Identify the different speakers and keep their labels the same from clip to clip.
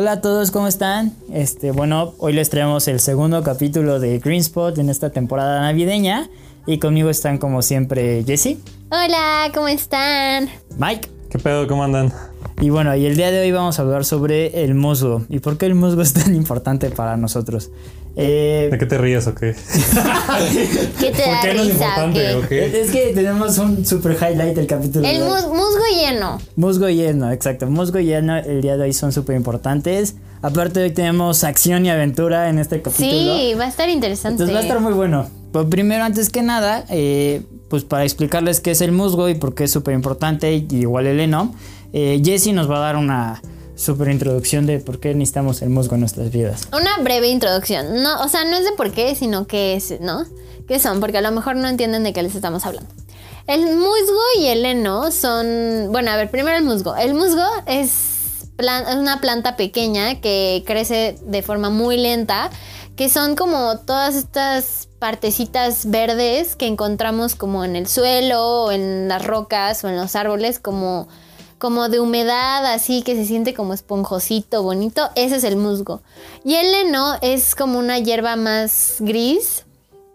Speaker 1: Hola a todos, ¿cómo están? Este, bueno, hoy les traemos el segundo capítulo de Green Spot en esta temporada navideña. Y conmigo están como siempre Jesse.
Speaker 2: Hola, ¿cómo están?
Speaker 1: Mike.
Speaker 3: ¿Qué pedo? ¿Cómo andan?
Speaker 1: Y bueno, y el día de hoy vamos a hablar sobre el musgo y por qué el musgo es tan importante para nosotros.
Speaker 3: Eh, ¿De qué te ríes o qué?
Speaker 2: ¿Qué te da risa,
Speaker 3: importante o qué?
Speaker 1: Es que tenemos un super highlight del capítulo.
Speaker 2: El musgo lleno.
Speaker 1: Musgo lleno, exacto. Musgo lleno el día de hoy son súper importantes. Aparte hoy tenemos acción y aventura en este capítulo.
Speaker 2: Sí, va a estar interesante.
Speaker 1: Entonces va a estar muy bueno. Pues primero, antes que nada, eh, pues para explicarles qué es el musgo y por qué es súper importante, igual el heno, eh, Jesse nos va a dar una super introducción de por qué necesitamos el musgo en nuestras vidas.
Speaker 2: Una breve introducción. No, o sea, no es de por qué, sino qué es, ¿no? ¿Qué son? Porque a lo mejor no entienden de qué les estamos hablando. El musgo y el heno son. Bueno, a ver, primero el musgo. El musgo es, una planta pequeña que crece de forma muy lenta, que son como todas estas partecitas verdes que encontramos como en el suelo, o en las rocas o en los árboles, como como de humedad, así que se siente como esponjosito, bonito, ese es el musgo. Y el heno es como una hierba más gris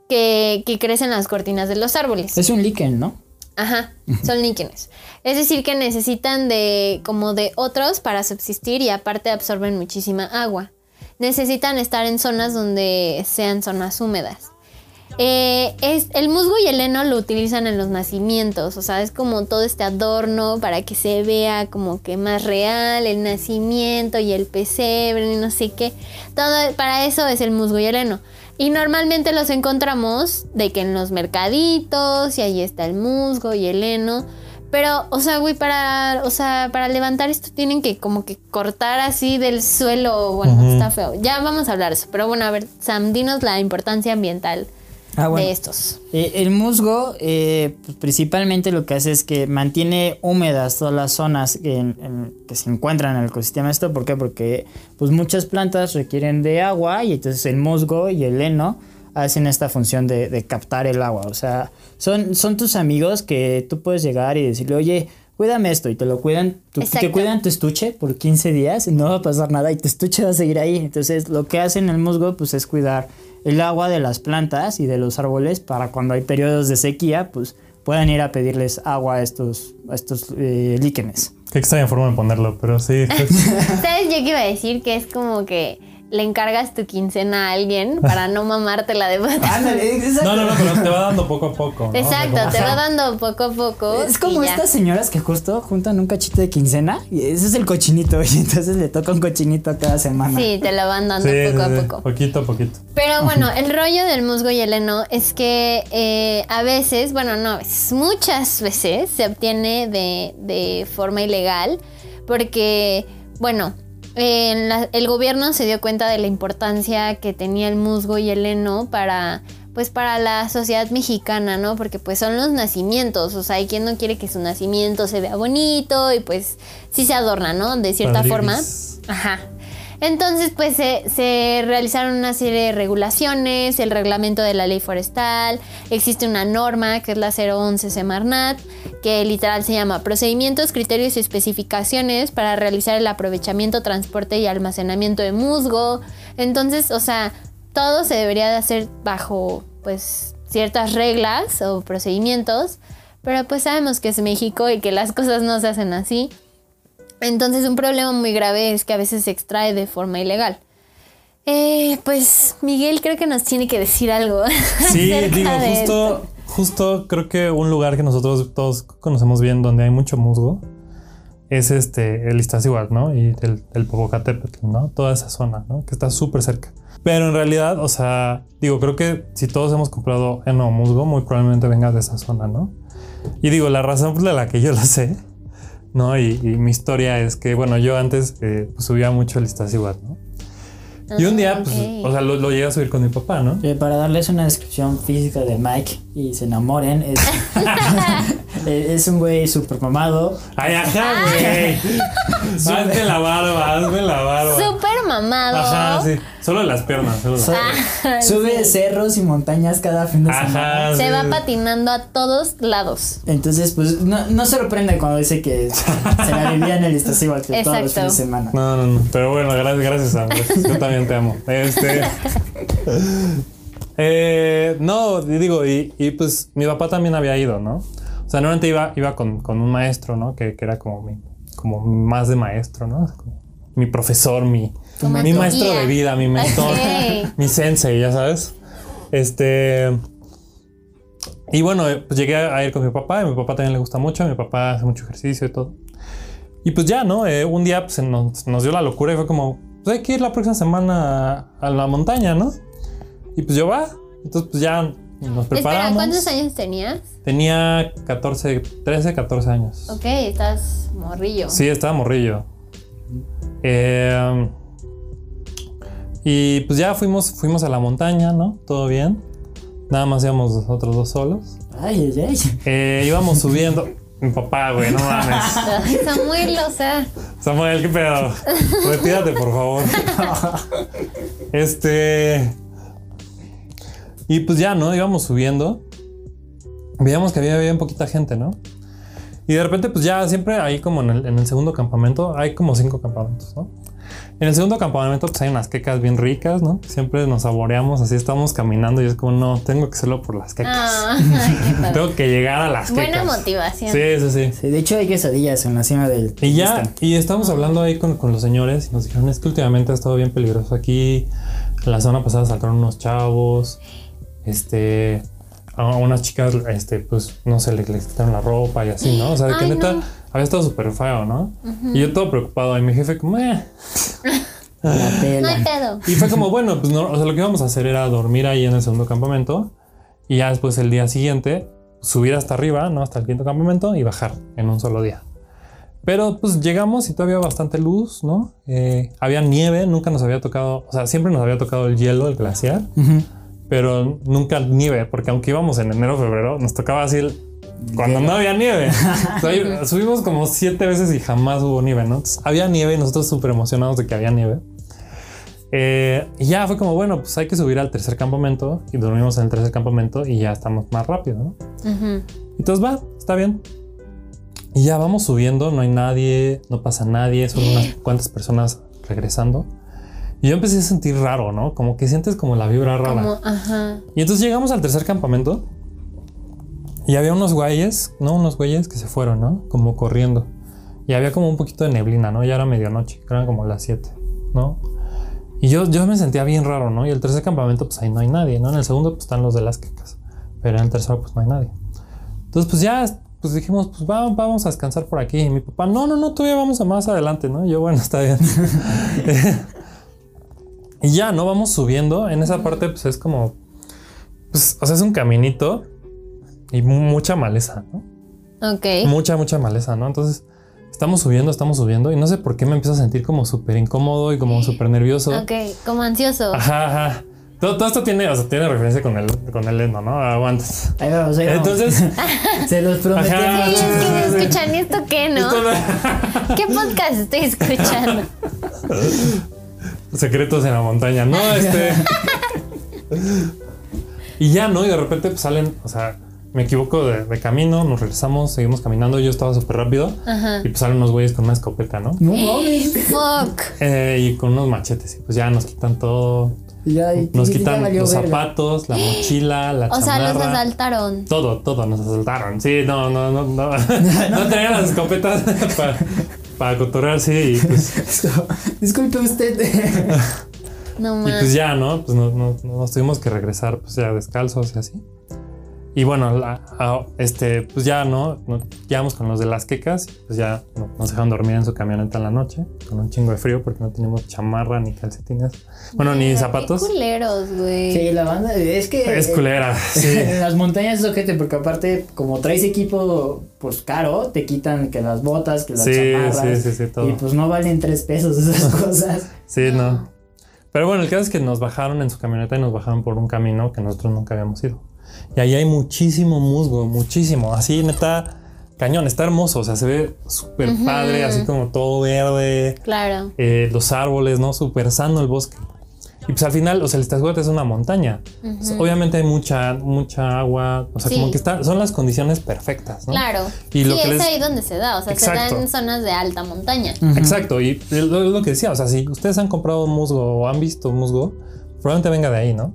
Speaker 2: que, crece en las cortinas de los árboles.
Speaker 1: Es un líquen, ¿no?
Speaker 2: Ajá, son líquenes. Es decir, que necesitan de como de otros para subsistir y aparte absorben muchísima agua. Necesitan estar en zonas donde sean zonas húmedas. Eh, es, el musgo y el heno lo utilizan en los nacimientos, o sea, es como todo este adorno para que se vea como que más real el nacimiento y el pesebre y no sé qué. Todo para eso es el musgo y el heno. Y normalmente los encontramos de que en los mercaditos y ahí está el musgo y el heno. Pero, o sea, güey, para, o sea, para levantar esto tienen que como que cortar así del suelo. Bueno, está feo. Ya vamos a hablar de eso. Pero bueno, a ver, Sam, dinos la importancia ambiental Ah, de estos.
Speaker 1: Eh, el musgo eh, pues, principalmente lo que hace es que mantiene húmedas todas las zonas que, se encuentran en el ecosistema. ¿Esto por qué? Porque pues, muchas plantas requieren de agua y entonces el musgo y el heno hacen esta función de, captar el agua. O sea, son, son tus amigos que tú puedes llegar y decirle, oye, cuídame esto y te lo cuidan, te cuidan tu estuche por 15 días, no va a pasar nada y tu estuche va a seguir ahí. Entonces lo que hacen el musgo pues es cuidar el agua de las plantas y de los árboles para cuando hay periodos de sequía, pues puedan ir a pedirles agua a estos, a estos eh, líquenes.
Speaker 3: Qué extraña forma de ponerlo, pero sí.
Speaker 2: ¿Sabes? Yo que iba a decir que es como que le encargas tu quincena a alguien para no mamártela de
Speaker 3: pata. no, no, no, pero te va dando poco a poco.
Speaker 2: Exacto, te va dando poco a poco.
Speaker 1: Es como estas señoras que justo juntan un cachito de quincena y ese es el cochinito y entonces le toca un cochinito cada semana.
Speaker 2: Sí, te lo van dando poco a poco.
Speaker 3: Poquito a poquito.
Speaker 2: Pero bueno, el rollo del musgo y el heno es que eh, a veces, bueno, no a veces, muchas veces se obtiene de, de forma ilegal porque, bueno, el gobierno se dio cuenta de la importancia que tenía el musgo y el heno para pues para la sociedad mexicana, ¿no? Porque pues son los nacimientos, o sea, hay quien no quiere que su nacimiento se vea bonito y pues sí se adorna, ¿no? De cierta forma. Ajá. Entonces, pues se, realizaron una serie de regulaciones, el reglamento de la ley forestal, existe una norma que es la 011 Semarnat, que literal se llama Procedimientos, Criterios y Especificaciones para realizar el aprovechamiento, transporte y almacenamiento de musgo. Entonces, o sea, todo se debería de hacer bajo, pues, ciertas reglas o procedimientos, pero pues sabemos que es México y que las cosas no se hacen así. Entonces un problema muy grave es que a veces se extrae de forma ilegal. Eh, pues Miguel creo que nos tiene que decir algo.
Speaker 3: Sí, digo, justo, justo creo que un lugar que nosotros todos conocemos bien donde hay mucho musgo es este, el Iztaccíhuatl, ¿no? Y el, el Popocatépetl, ¿no? Toda esa zona, ¿no? Que está súper cerca. Pero en realidad, o sea, digo, creo que si todos hemos comprado heno musgo, muy probablemente venga de esa zona, ¿no? Y digo, la razón por la que yo lo sé ¿no? Y, mi historia es que, bueno, yo antes eh, pues, subía mucho el Iztaccíhuatl, ¿no? Y un día, pues, o sea, lo, llegué a subir con mi papá, ¿no?
Speaker 1: Eh, para darles una descripción física de Mike y se enamoren, es, es un güey súper mamado.
Speaker 3: ¡Ay, ajá, güey! hazme la barba, hazme la barba.
Speaker 2: ¡Súper mamado.
Speaker 3: Ajá, sí. Solo las piernas. Solo las
Speaker 2: Ah,
Speaker 1: Sube
Speaker 2: sí.
Speaker 1: cerros y montañas cada fin de semana.
Speaker 3: Ajá.
Speaker 2: Se
Speaker 3: sí,
Speaker 2: va patinando a todos lados.
Speaker 1: Entonces, pues no, no sorprende cuando dice que se la vivía en el igual que todos los fines de semana.
Speaker 3: No, no, no. Pero bueno, gracias, gracias, Andrés. Yo también te amo. Este. eh, no, digo, y, y, pues mi papá también había ido, ¿no? O sea, normalmente iba, iba con, con un maestro, ¿no? Que, que era como mi, como más de maestro, ¿no? Como mi profesor, mi, Mi maestro de vida, mi mentor,
Speaker 2: Ok.
Speaker 3: mi sensei, ya sabes. Este. Y bueno, eh, pues llegué a ir con mi papá, y mi papá también le gusta mucho, mi papá hace mucho ejercicio y todo. Y pues ya, ¿no? Eh, un día pues, nos, nos dio la locura y fue como, pues hay que ir la próxima semana a, a la montaña, ¿no? Y pues yo va. Entonces pues ya nos preparamos.
Speaker 2: Espera, ¿cuántos años tenías?
Speaker 3: Tenía 14, 13, 14 años.
Speaker 2: Ok, estás morrillo.
Speaker 3: Sí, estaba morrillo. Eh, y pues ya fuimos, fuimos a la montaña, ¿no? Todo bien. Nada más íbamos nosotros dos solos.
Speaker 1: Ay, ay, ay.
Speaker 3: Eh, íbamos subiendo. Mi papá, güey, no mames.
Speaker 2: Ay, Samuel, o sea,
Speaker 3: Samuel, ¿qué pedo? Retírate, por favor. Este. Y pues ya, ¿no? Íbamos subiendo. Veíamos que había bien poquita gente, ¿no? Y de repente, pues ya siempre ahí como en el, en el segundo campamento, hay como cinco campamentos, ¿no? En el segundo campamento, pues hay unas quecas bien ricas, ¿no? Siempre nos saboreamos, así estamos caminando y es como, no, tengo que hacerlo por las quecas.
Speaker 2: ah.
Speaker 3: Tengo que llegar a las quecas.
Speaker 2: buena motivación.
Speaker 3: Sí, sí, sí.
Speaker 1: Sí, de hecho hay quesadillas en la cima del.
Speaker 3: Y ya, y estamos hablando ahí con, con los señores y nos dijeron, es que últimamente ha estado bien peligroso aquí. La semana pasada saltaron unos chavos, este, a unas chicas, este, pues, no sé, les, les quitaron la ropa y así, ¿no? O sea, de que
Speaker 2: Ay,
Speaker 3: neta
Speaker 2: no.
Speaker 3: Había estado súper feo, ¿no? Y yo todo preocupado y mi jefe como, eh.
Speaker 1: La
Speaker 2: No hay
Speaker 1: tela.
Speaker 2: pedo.
Speaker 3: Y fue como, bueno, pues no, o sea, lo que íbamos a hacer era dormir ahí en el segundo campamento y ya después el día siguiente subir hasta arriba, ¿no? Hasta el quinto campamento y bajar en un solo día. Pero pues llegamos y todavía había bastante luz, ¿no? Eh, había nieve, nunca nos había tocado, o sea, siempre nos había tocado el hielo, el glaciar, pero nunca nieve, porque aunque íbamos en enero, febrero, nos tocaba así el- cuando no había nieve. Subimos como siete veces y jamás hubo nieve, ¿no? Entonces, había nieve y nosotros súper emocionados de que había nieve. Eh, y ya fue como, bueno, pues hay que subir al tercer campamento y dormimos en el tercer campamento y ya estamos más rápido, ¿no?
Speaker 2: Ujú.
Speaker 3: Entonces va, está bien. Y ya vamos subiendo, no hay nadie, no pasa nadie, son unas cuantas personas regresando. Y yo empecé a sentir raro, ¿no? Como que sientes como la vibra rara.
Speaker 2: Como, ajá.
Speaker 3: Y entonces llegamos al tercer campamento y había unos güeyes, ¿no? Unos güeyes que se fueron, ¿no? Como corriendo. Y había como un poquito de neblina, ¿no? Ya era medianoche, eran como las 7, ¿no? Y yo, yo me sentía bien raro, ¿no? Y el tercer campamento, pues ahí no hay nadie, ¿no? En el segundo, pues están los de las quecas. Pero en el tercero, pues no hay nadie. Entonces, pues ya, pues dijimos, pues va- vamos a descansar por aquí. Y mi papá, no, no, no, todavía vamos a más adelante, ¿no? Y yo, bueno, está bien. y ya, ¿no? Vamos subiendo. En esa parte, pues es como, pues, o sea, es un caminito y mu- mucha maleza, ¿no?
Speaker 2: Ok.
Speaker 3: Mucha, mucha maleza, ¿no? Entonces, estamos subiendo, estamos subiendo y no sé por qué me empiezo a sentir como súper incómodo y como súper nervioso.
Speaker 2: Ok, como ansioso.
Speaker 3: Ajá, ajá. Todo, todo esto tiene, o sea, tiene referencia con el, con el endo, ¿no? Aguantas.
Speaker 1: Ahí vamos, ahí vamos.
Speaker 3: Entonces,
Speaker 1: Se los prometemos.
Speaker 3: Ajá.
Speaker 2: Sí, es que me escuchan ¿y esto qué, ¿no?
Speaker 3: esto no-
Speaker 2: ¿Qué podcast estoy escuchando?
Speaker 3: secretos en la montaña, ¿no? Este. y ya, ¿no? Y de repente pues, salen, o sea, me equivoco de, de camino, nos regresamos, seguimos caminando, yo estaba súper rápido
Speaker 2: Ajá.
Speaker 3: y pues salen unos güeyes con una escopeta, ¿no?
Speaker 1: No mames.
Speaker 2: Fuck.
Speaker 3: Eh, y con unos machetes y pues ya nos quitan todo,
Speaker 1: Ya, y-
Speaker 3: nos quitan los zapatos, la mochila, la
Speaker 2: O sea, los asaltaron.
Speaker 3: Todo, todo, nos asaltaron. Sí, no, no, no, no. No tenían las escopetas para, para cotorrearse y pues,
Speaker 1: Disculpe usted.
Speaker 2: No
Speaker 3: y
Speaker 2: más.
Speaker 3: pues ya, ¿no? Pues nos, nos- nos tuvimos que regresar pues ya descalzos y así. Y bueno, la- a- este, pues ya, ¿no? Quedamos con los de las quecas, pues ya no- nos dejaron dormir en su camioneta en la noche, con un chingo de frío porque no teníamos chamarra ni calcetines. Bueno, ni zapatos.
Speaker 2: Qué culeros, güey.
Speaker 1: Sí, la banda es que
Speaker 3: Es culera, sí.
Speaker 1: En las montañas es ojete porque aparte como traes equipo pues caro, te quitan que las botas, que las
Speaker 3: Sí,
Speaker 1: chamarras.
Speaker 3: sí, sí, sí, todo.
Speaker 1: Y pues no valen tres pesos esas cosas.
Speaker 3: Sí, no. Pero bueno, el caso es que nos bajaron en su camioneta y nos bajaron por un camino que nosotros nunca habíamos ido. Y ahí hay muchísimo musgo, muchísimo. Así, neta, cañón, está hermoso, o sea, se ve súper padre, así como todo verde.
Speaker 2: Claro.
Speaker 3: Eh, los árboles, ¿no? Súper sano el bosque. Y pues al final, o sea, el Iztaccíhuatl es una montaña. obviamente hay mucha, mucha agua, o sea, como que está, son las condiciones perfectas, ¿no?
Speaker 2: Claro. Y sí, es ahí donde se da, o sea, se da en zonas de alta montaña.
Speaker 3: Exacto, y es lo, que decía, o sea, si ustedes han comprado musgo o han visto musgo, probablemente venga de ahí, ¿no?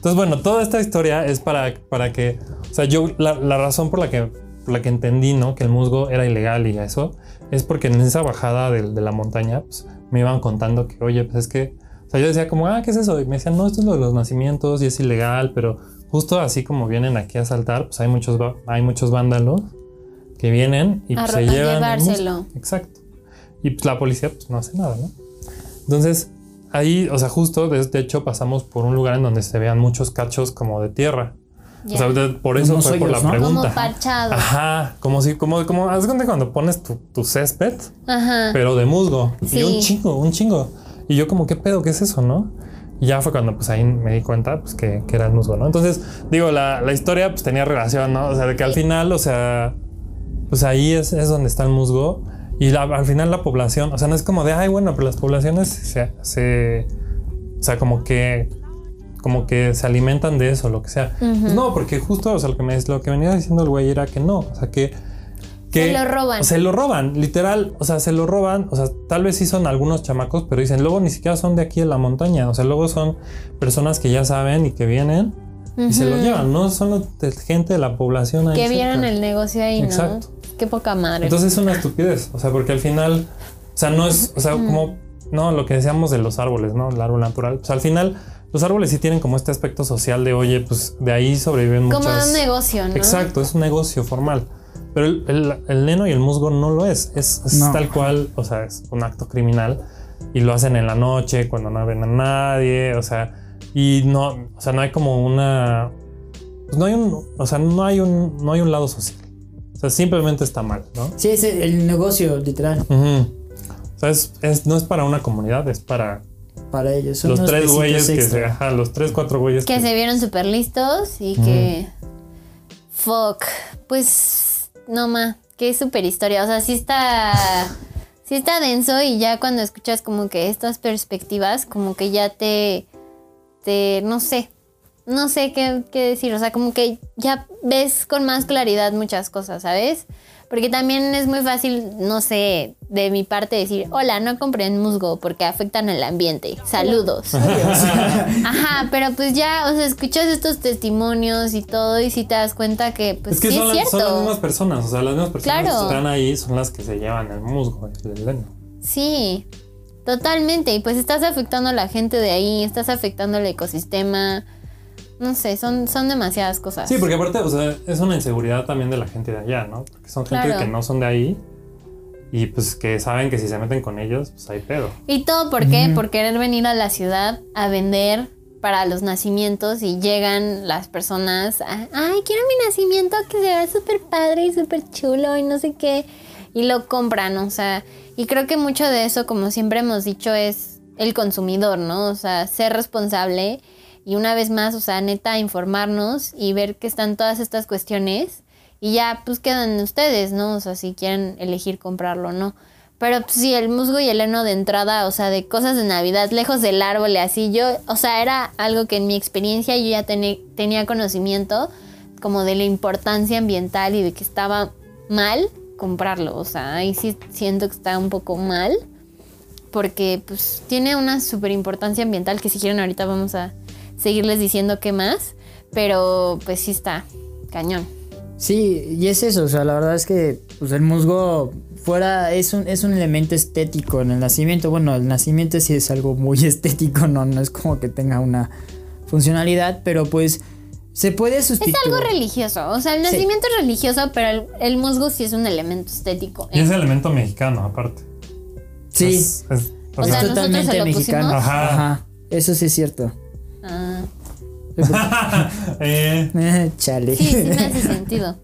Speaker 3: Entonces, bueno, toda esta historia es para, para que, o sea, yo, la, razón por la que, por la que entendí, ¿no? Que el musgo era ilegal y eso, es porque en esa bajada de, de la montaña, pues, me iban contando que, oye, pues es que o sea, yo decía como, ah, ¿qué es eso? Y me decían, no, esto es lo de los nacimientos y es ilegal, pero justo así como vienen aquí a saltar, pues hay muchos, hay muchos vándalos que vienen y pues, se llevan.
Speaker 2: llevárselo.
Speaker 3: Exacto. Y pues la policía pues no hace nada, ¿no? Entonces, ahí, o sea, justo de, hecho pasamos por un lugar en donde se vean muchos cachos como de tierra. O sea, por eso fue por la pregunta.
Speaker 2: Como parchado.
Speaker 3: Ajá, como si, como, como, haz cuenta cuando pones tu, tu césped, Ajá. pero de musgo. Y un chingo, un chingo. Y yo como, ¿qué pedo? ¿Qué es eso? ¿No? Y ya fue cuando pues ahí me di cuenta pues que, que era el musgo, ¿no? Entonces, digo, la, la, historia pues tenía relación, ¿no? O sea, de que al final, o sea, pues ahí es, es donde está el musgo. Y al final la población, o sea, no es como de, ay, bueno, pero las poblaciones se, se o sea, como que como que se alimentan de eso, lo que sea. Pues no, porque justo, o sea, lo que, me, lo que venía diciendo el güey era que no, o sea, que
Speaker 2: se lo roban.
Speaker 3: Se lo roban, literal. O sea, se lo roban. O sea, tal vez sí son algunos chamacos, pero dicen, luego ni siquiera son de aquí de la montaña. O sea, luego son personas que ya saben y que vienen y se lo llevan. No son gente de la población
Speaker 2: ahí. Que vieron el negocio ahí, Exacto. Qué poca madre.
Speaker 3: Entonces es una estupidez. O sea, porque al final, o sea, no es, o sea, como, no, lo que decíamos de los árboles, ¿no? El árbol natural. Pues al final los árboles sí tienen como este aspecto social de, oye, pues de ahí sobreviven muchas...
Speaker 2: Como un negocio, ¿no?
Speaker 3: Exacto, es un negocio formal. Pero el, el, neno y el musgo no lo es. Es, tal cual, o sea, es un acto criminal y lo hacen en la noche cuando no ven a nadie, o sea, y no, o sea, no hay como una, pues no hay un, o sea, no hay un, no hay un lado social. O sea, simplemente está mal, ¿no?
Speaker 1: Sí, es el negocio, literal.
Speaker 3: O sea, es, no es para una comunidad, es para
Speaker 1: para ellos.
Speaker 3: los tres güeyes que se, ajá, los tres, cuatro güeyes
Speaker 2: que, que se vieron súper listos y que. Fuck. Pues no ma, qué super historia. O sea, sí está. Sí está denso y ya cuando escuchas como que estas perspectivas, como que ya te. Te. no sé. No sé qué, qué decir. O sea, como que ya ves con más claridad muchas cosas, ¿sabes? Porque también es muy fácil, no sé, de mi parte decir, hola, no compren musgo porque afectan el ambiente. Saludos. Ajá, pero pues ya, o sea, escuchas estos testimonios y todo y si te das cuenta que pues es que sí son, es cierto.
Speaker 3: son las mismas personas, o sea, las mismas personas que están ahí son las que se llevan el musgo, el leno.
Speaker 2: Sí, totalmente. Y pues estás afectando a la gente de ahí, estás afectando el ecosistema no sé, son, son demasiadas cosas.
Speaker 3: Sí, porque aparte, o sea, es una inseguridad también de la gente de allá, ¿no? Porque son gente que no son de ahí y pues que saben que si se meten con ellos, pues hay pedo.
Speaker 2: ¿Y todo por qué? Por querer venir a la ciudad a vender para los nacimientos y llegan las personas, a, ay, quiero mi nacimiento que se vea súper padre y súper chulo y no sé qué, y lo compran, o sea, y creo que mucho de eso, como siempre hemos dicho, es el consumidor, ¿no? O sea, ser responsable y una vez más, o sea, neta, informarnos y ver que están todas estas cuestiones y ya pues quedan ustedes, ¿no? O sea, si quieren elegir comprarlo o no. Pero pues, sí, el musgo y el heno de entrada, o sea, de cosas de Navidad, lejos del árbol y así, yo, o sea, era algo que en mi experiencia yo ya tenía conocimiento como de la importancia ambiental y de que estaba mal comprarlo. O sea, ahí sí siento que está un poco mal porque pues tiene una super importancia ambiental que si quieren ahorita vamos a seguirles diciendo qué más, pero pues sí está cañón.
Speaker 1: Sí, y es eso, o sea, la verdad es que pues, el musgo fuera es un, es un elemento estético en el nacimiento. Bueno, el nacimiento sí es algo muy estético, no, no es como que tenga una funcionalidad, pero pues se puede sustituir.
Speaker 2: Es algo religioso, o sea, el nacimiento es religioso, pero el, musgo sí es un elemento estético.
Speaker 3: Y es elemento mexicano, aparte.
Speaker 1: Sí. Es, totalmente mexicano. Ajá. Eso sí es cierto. Ah.
Speaker 2: eh. Chale. Sí, sí me hace sentido.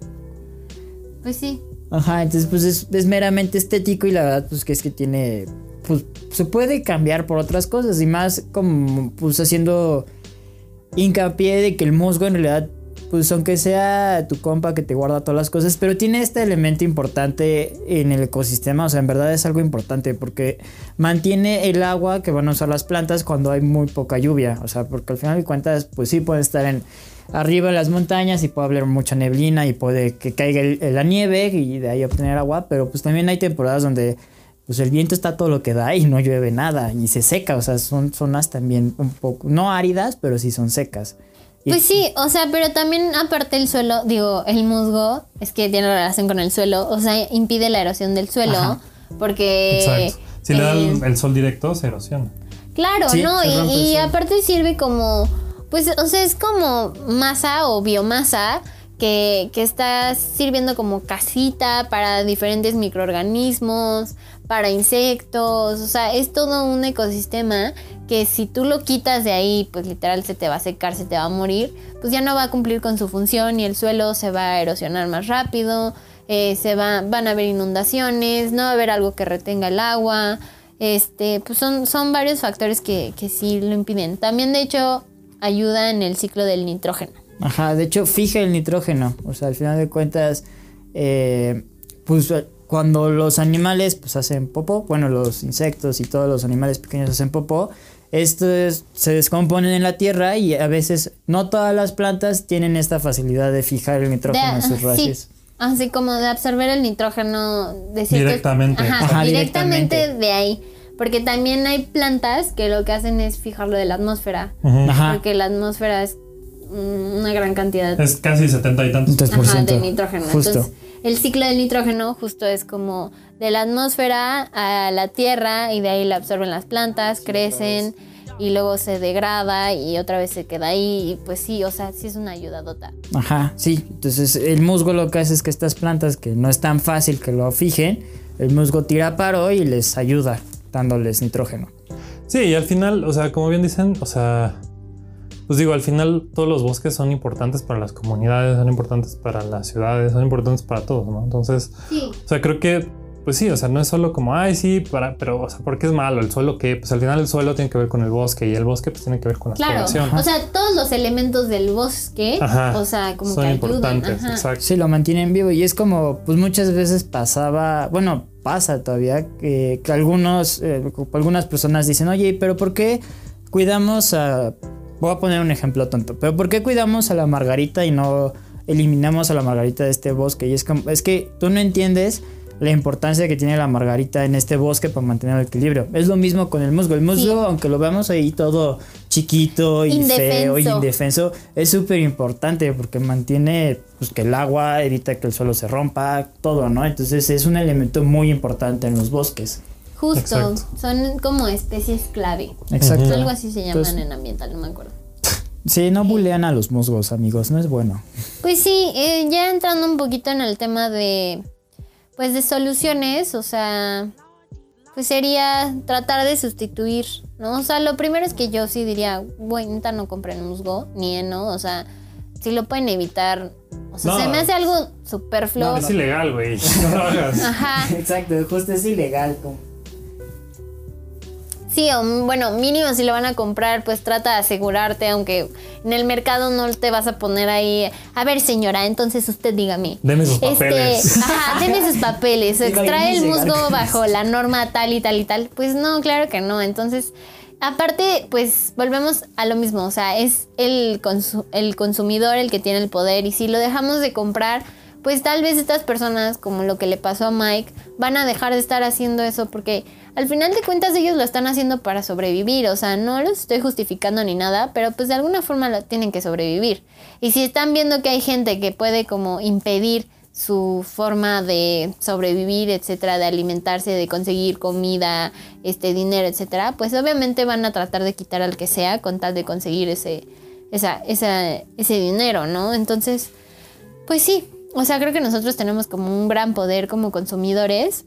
Speaker 2: Pues sí.
Speaker 1: Ajá, entonces pues es, meramente estético y la verdad pues que es que tiene, pues se puede cambiar por otras cosas y más como pues haciendo hincapié de que el musgo en realidad pues aunque sea tu compa que te guarda todas las cosas, pero tiene este elemento importante en el ecosistema, o sea, en verdad es algo importante porque mantiene el agua que van a usar las plantas cuando hay muy poca lluvia, o sea, porque al final de cuentas, pues sí pueden estar en arriba en las montañas y puede haber mucha neblina y puede que caiga la nieve y de ahí obtener agua, pero pues también hay temporadas donde pues el viento está todo lo que da y no llueve nada y se seca, o sea, son zonas también un poco, no áridas, pero sí son secas.
Speaker 2: Pues sí, o sea, pero también aparte el suelo, digo, el musgo es que tiene relación con el suelo, o sea, impide la erosión del suelo porque...
Speaker 3: Exacto. Si le da el, sol directo, se erosiona.
Speaker 2: Claro, ¿no? Y, y aparte sirve como, pues, o sea, es como masa o biomasa que, que está sirviendo como casita para diferentes microorganismos, para insectos, o sea, es todo un ecosistema que si tú lo quitas de ahí, pues literal se te va a secar, se te va a morir, pues ya no va a cumplir con su función y el suelo se va a erosionar más rápido, eh, se va, van a haber inundaciones, no va a haber algo que retenga el agua, este, pues son, son varios factores que, que sí lo impiden. También de hecho ayuda en el ciclo del nitrógeno.
Speaker 1: Ajá, de hecho fija el nitrógeno, o sea, al final de cuentas, eh, pues cuando los animales pues hacen popó, bueno, los insectos y todos los animales pequeños hacen popó, estos se descomponen en la tierra y a veces no todas las plantas tienen esta facilidad de fijar el nitrógeno en sus raíces.
Speaker 2: Así como de absorber el nitrógeno
Speaker 3: de directamente.
Speaker 2: Ajá, directamente. de ahí. Porque también hay plantas que lo que hacen es fijarlo de la atmósfera. Porque la atmósfera es una gran cantidad.
Speaker 3: Es casi 70 y tantos
Speaker 2: de nitrógeno. Entonces, el ciclo del nitrógeno justo es como de la atmósfera a la tierra y de ahí la absorben las plantas, crecen y luego se degrada y otra vez se queda ahí y pues sí, o sea, sí es una ayudadota.
Speaker 1: Ajá, sí. Entonces el musgo lo que hace es que estas plantas que no es tan fácil que lo fijen, el musgo tira paro y les ayuda dándoles nitrógeno.
Speaker 3: Sí, y al final, o sea, como bien dicen, o sea, pues digo, al final todos los bosques son importantes para las comunidades, son importantes para las ciudades, son importantes para todos, ¿no? Entonces, o sea, creo que, pues sí, o sea, no es solo como, ay, sí, para, pero, o sea, ¿por qué es malo? ¿El suelo qué? Pues al final el suelo tiene que ver con el bosque y el bosque pues tiene que ver con la
Speaker 2: claro, O sea, todos los elementos del bosque, o sea, como que importantes,
Speaker 1: exacto. Sí, lo mantienen vivo y es como, pues muchas veces pasaba, bueno, pasa todavía que, algunos, eh, algunas personas dicen, oye, pero ¿por qué cuidamos a Voy a poner un ejemplo tonto, pero ¿por qué cuidamos a la margarita y no eliminamos a la margarita de este bosque? Y es, como, es que tú no entiendes la importancia que tiene la margarita en este bosque para mantener el equilibrio. Es lo mismo con el musgo. El musgo, aunque lo veamos ahí todo chiquito y feo y indefenso, es súper importante porque mantiene pues, que el agua, evita que el suelo se rompa, todo, ¿no? Entonces es un elemento muy importante en los bosques.
Speaker 2: Justo, son como especies clave. Exacto. Algo así se llaman en ambiental, no me acuerdo.
Speaker 1: Sí, no bulean a los musgos, amigos, no es bueno.
Speaker 2: Pues sí, eh, ya entrando un poquito en el tema de, pues de soluciones, o sea, pues sería tratar de sustituir, ¿no? O sea, lo primero es que yo sí diría, bueno, no compren musgo, ni heno, o sea, si lo pueden evitar, o sea, se me hace algo superfluo.
Speaker 3: No, es ilegal, güey, no lo hagas.
Speaker 1: Ajá. Exacto, justo es ilegal, como
Speaker 2: Sí, o bueno, mínimo si lo van a comprar, pues trata de asegurarte, aunque en el mercado no te vas a poner ahí, a ver señora, entonces usted dígame.
Speaker 3: Deme sus este, papeles.
Speaker 2: ajá, deme sus papeles. Extrae el musgo bajo la norma tal y tal y tal. Pues no, claro que no. Entonces, aparte, pues volvemos a lo mismo. O sea, es el, el consumidor el que tiene el poder. Y si lo dejamos de comprar, pues tal vez estas personas, como lo que le pasó a Mike, van a dejar de estar haciendo eso porque al final de cuentas ellos lo están haciendo para sobrevivir, o sea, no los estoy justificando ni nada, pero pues de alguna forma lo tienen que sobrevivir. Y si están viendo que hay gente que puede como impedir su forma de sobrevivir, etcétera, de alimentarse, de conseguir comida, este dinero, etcétera, pues obviamente van a tratar de quitar al que sea con tal de conseguir ese esa, ese dinero, ¿no? Entonces, pues sí, o sea, creo que nosotros tenemos como un gran poder como consumidores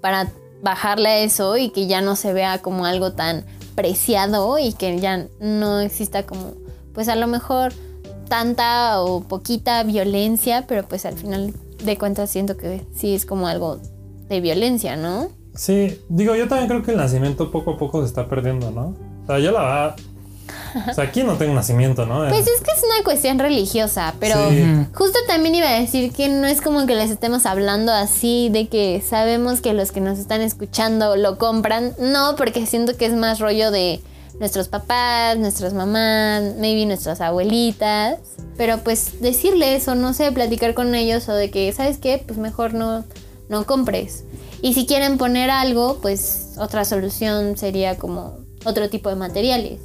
Speaker 2: para bajarle a eso y que ya no se vea como algo tan preciado y que ya no exista como, pues a lo mejor tanta o poquita violencia, pero pues al final de cuentas siento que sí es como algo de violencia, ¿no?
Speaker 3: Sí, digo, yo también creo que el nacimiento poco a poco se está perdiendo, ¿no? O sea, ya la. O sea, aquí no tengo nacimiento, ¿no?
Speaker 2: Pues es que es una cuestión religiosa, pero justo también iba a decir que no es como que les estemos hablando así de que sabemos que los que nos están escuchando lo compran. No, porque siento que es más rollo de nuestros papás, nuestras mamás, maybe nuestras abuelitas. Pero pues decirles o no sé, platicar con ellos o de que, ¿sabes qué? Pues mejor no, no compres. Y si quieren poner algo, pues otra solución sería como otro tipo de materiales.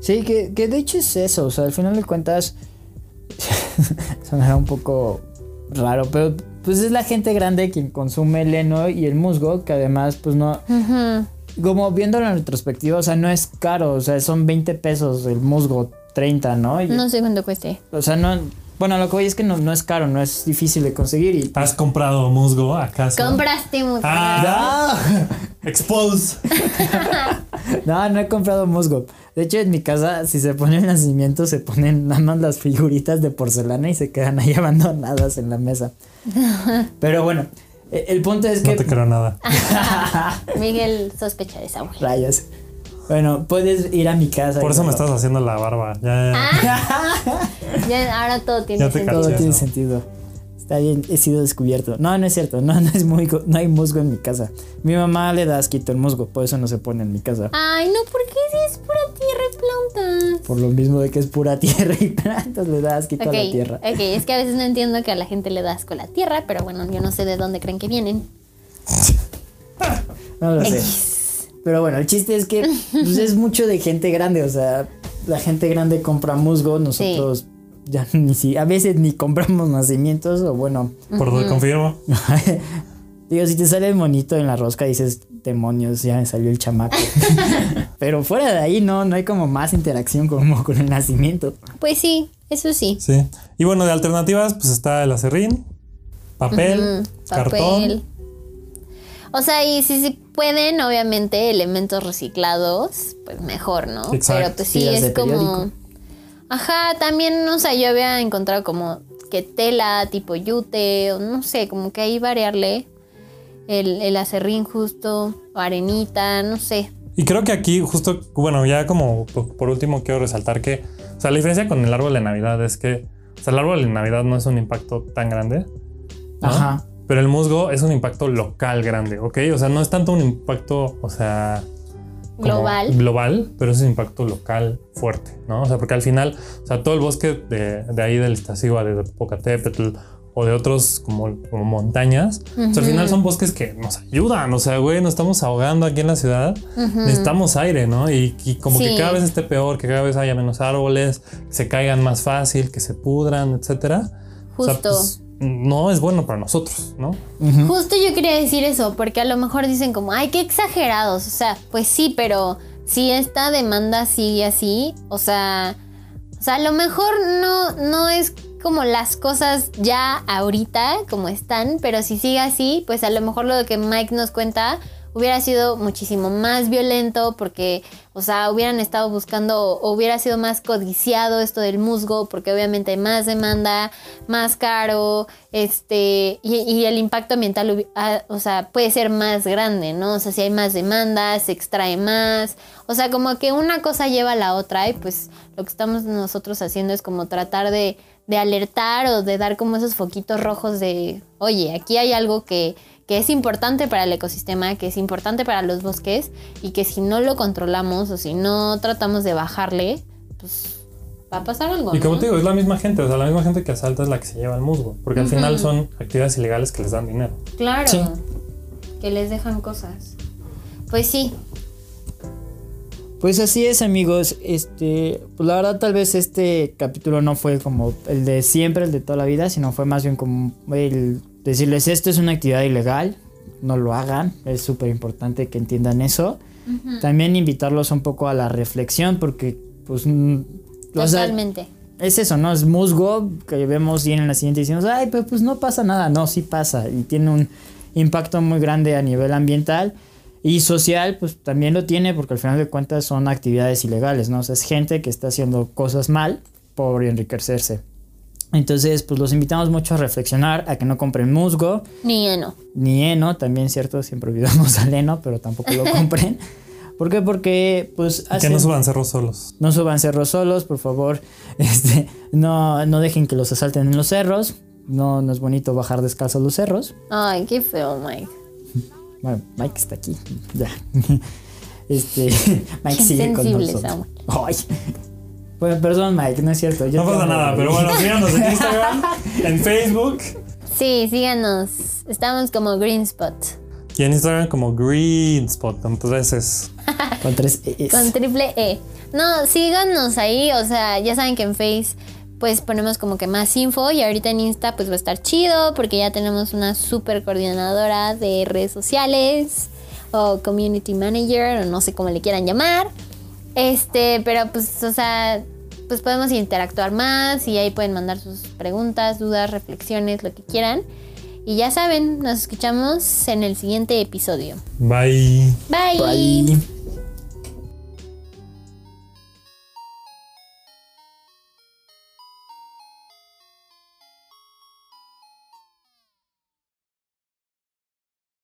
Speaker 1: Sí, que, que de hecho es eso, o sea, al final de cuentas sonará un poco raro, pero pues es la gente grande quien consume el heno y el musgo, que además pues no... Como viéndolo en retrospectiva, o sea, no es caro, o sea, son 20 pesos el musgo, 30, ¿no?
Speaker 2: no sé cuánto cueste.
Speaker 1: O sea, no, bueno, lo que voy es que no, no es caro, no es difícil de conseguir. Y,
Speaker 3: ¿Has comprado musgo acaso?
Speaker 2: Compraste musgo.
Speaker 3: Ah, Expose.
Speaker 1: no, no he comprado musgo. De hecho, en mi casa, si se pone el nacimiento, se ponen nada más las figuritas de porcelana y se quedan ahí abandonadas en la mesa. Pero bueno, e, el punto es que.
Speaker 3: No te creo nada.
Speaker 2: Miguel sospecha de esa mujer.
Speaker 1: Rayas. Bueno, puedes ir a mi casa.
Speaker 3: Por eso me estás haciendo la barba. Ya,
Speaker 2: ah. ya. ahora todo tiene sentido.
Speaker 1: Todo tiene sentido. Está bien, he sido descubierto. No, no es cierto. No, no es muy, no hay musgo en mi casa. Mi mamá le da asquito el musgo, por eso no se pone en mi casa.
Speaker 2: Ay, no, ¿por qué si es pura tierra y plantas?
Speaker 1: Por lo mismo de que es pura tierra y plantas, le da asquito a la tierra.
Speaker 2: Ok, es que a veces no entiendo que a la gente le da asco la tierra, pero bueno, yo no sé de dónde creen que vienen.
Speaker 1: no lo sé. Pero bueno, el chiste es que pues, es mucho de gente grande, o sea, la gente grande compra musgo, nosotros ya ni si, a veces ni compramos nacimientos, o bueno.
Speaker 3: Por lo que confirmo.
Speaker 1: Digo, si te sale el monito en la rosca, dices, demonios, ya me salió el chamaco. Pero fuera de ahí no, no hay como más interacción como con el nacimiento.
Speaker 2: Pues sí, eso sí.
Speaker 3: Sí. Y bueno, de alternativas, pues está el acerrín, papel, cartón.
Speaker 2: O sea, y si, si pueden, obviamente, elementos reciclados, pues mejor, ¿no? Pero pues sí, es como... Ajá, también, o sea, yo había encontrado como que tela tipo yute, o no sé, como que ahí variarle el, el acerrín justo, o arenita, no sé.
Speaker 3: Y creo que aquí justo, bueno, ya como por último quiero resaltar que, o sea, la diferencia con el árbol de Navidad es que, o sea, el árbol de Navidad no es un impacto tan grande. Ajá. Pero el musgo es un impacto local grande, ¿ok? O sea, no es tanto un impacto, o sea...
Speaker 2: Global.
Speaker 3: Global, pero es un impacto local fuerte, ¿no? O sea, porque al final, o sea, todo el bosque de, de ahí del Iztaccíhuatl, de Popocatépetl o de otros como, como montañas, o sea, al final son bosques que nos ayudan, o sea, güey, nos estamos ahogando aquí en la ciudad, necesitamos aire, ¿no? Y, como que cada vez esté peor, que cada vez haya menos árboles, que se caigan más fácil, que se pudran, etcétera.
Speaker 2: Justo.
Speaker 3: Pues, no es bueno para nosotros, ¿no?
Speaker 2: Justo yo quería decir eso, porque a lo mejor dicen como, ay, qué exagerados, o sea, pues sí, pero si esta demanda sigue así, o sea, o sea, a lo mejor no, no es como las cosas ya ahorita como están, pero si sigue así, pues a lo mejor lo que Mike nos cuenta hubiera sido muchísimo más violento porque, o sea, hubieran estado buscando o hubiera sido más codiciado esto del musgo porque obviamente hay más demanda, más caro, este, y, el impacto ambiental, ah, o sea, puede ser más grande, ¿no? O sea, si hay más demanda, se extrae más, o sea, como que una cosa lleva a la otra y pues lo que estamos nosotros haciendo es como tratar de, de alertar o de dar como esos foquitos rojos de, oye, aquí hay algo que que es importante para el ecosistema, que es importante para los bosques y que si no lo controlamos o si no tratamos de bajarle, pues va a pasar algo.
Speaker 3: Y como te digo, es la misma gente, o sea, la misma gente que asalta es la que se lleva el musgo, porque al final son actividades ilegales que les dan dinero.
Speaker 2: Claro, que les dejan cosas. Pues sí.
Speaker 1: Pues así es, amigos. Este, pues la verdad, tal vez este capítulo no fue como el de siempre, el de toda la vida, sino fue más bien como el decirles esto es una actividad ilegal, no lo hagan, es súper importante que entiendan eso. También invitarlos un poco a la reflexión porque pues...
Speaker 2: Totalmente.
Speaker 1: es eso, ¿no? Es musgo que vemos y en la siguiente decimos, ay, pero pues no pasa nada. No, sí pasa y tiene un impacto muy grande a nivel ambiental y social, pues también lo tiene porque al final de cuentas son actividades ilegales, ¿no? O sea, es gente que está haciendo cosas mal por enriquecerse. Entonces, pues los invitamos mucho a reflexionar, a que no compren musgo.
Speaker 2: Ni heno.
Speaker 1: Ni heno, también cierto, siempre olvidamos al heno, pero tampoco lo compren. ¿Por qué? Porque pues
Speaker 3: Que no suban cerros solos.
Speaker 1: No suban cerros solos, por favor. Este, no, no dejen que los asalten en los cerros. No, no es bonito bajar descalzo a los cerros.
Speaker 2: Ay, qué feo, Mike.
Speaker 1: Bueno, Mike está aquí. Ya. Este, Mike
Speaker 2: Qué
Speaker 1: sigue con
Speaker 2: sensible,
Speaker 1: nosotros. Ay. Bueno, perdón, Mike, no es cierto. yo
Speaker 3: No pasa nada, pero bueno, síganos en Instagram, en Facebook
Speaker 2: Sí, síganos. Estamos como Green Spot.
Speaker 3: y en Instagram como Green Spot, con tres S.
Speaker 1: Con tres E's.
Speaker 2: Con triple E. No, síganos ahí. O sea, ya saben que en Face pues ponemos como que más info y ahorita en Insta pues va a estar chido porque ya tenemos una super coordinadora de redes sociales o community manager o no sé cómo le quieran llamar. Este, pero pues, o sea, pues podemos interactuar más y ahí pueden mandar sus preguntas, dudas, reflexiones, lo que quieran. Y ya saben, nos escuchamos en el siguiente episodio.
Speaker 3: Bye.
Speaker 2: Bye.
Speaker 1: Bye.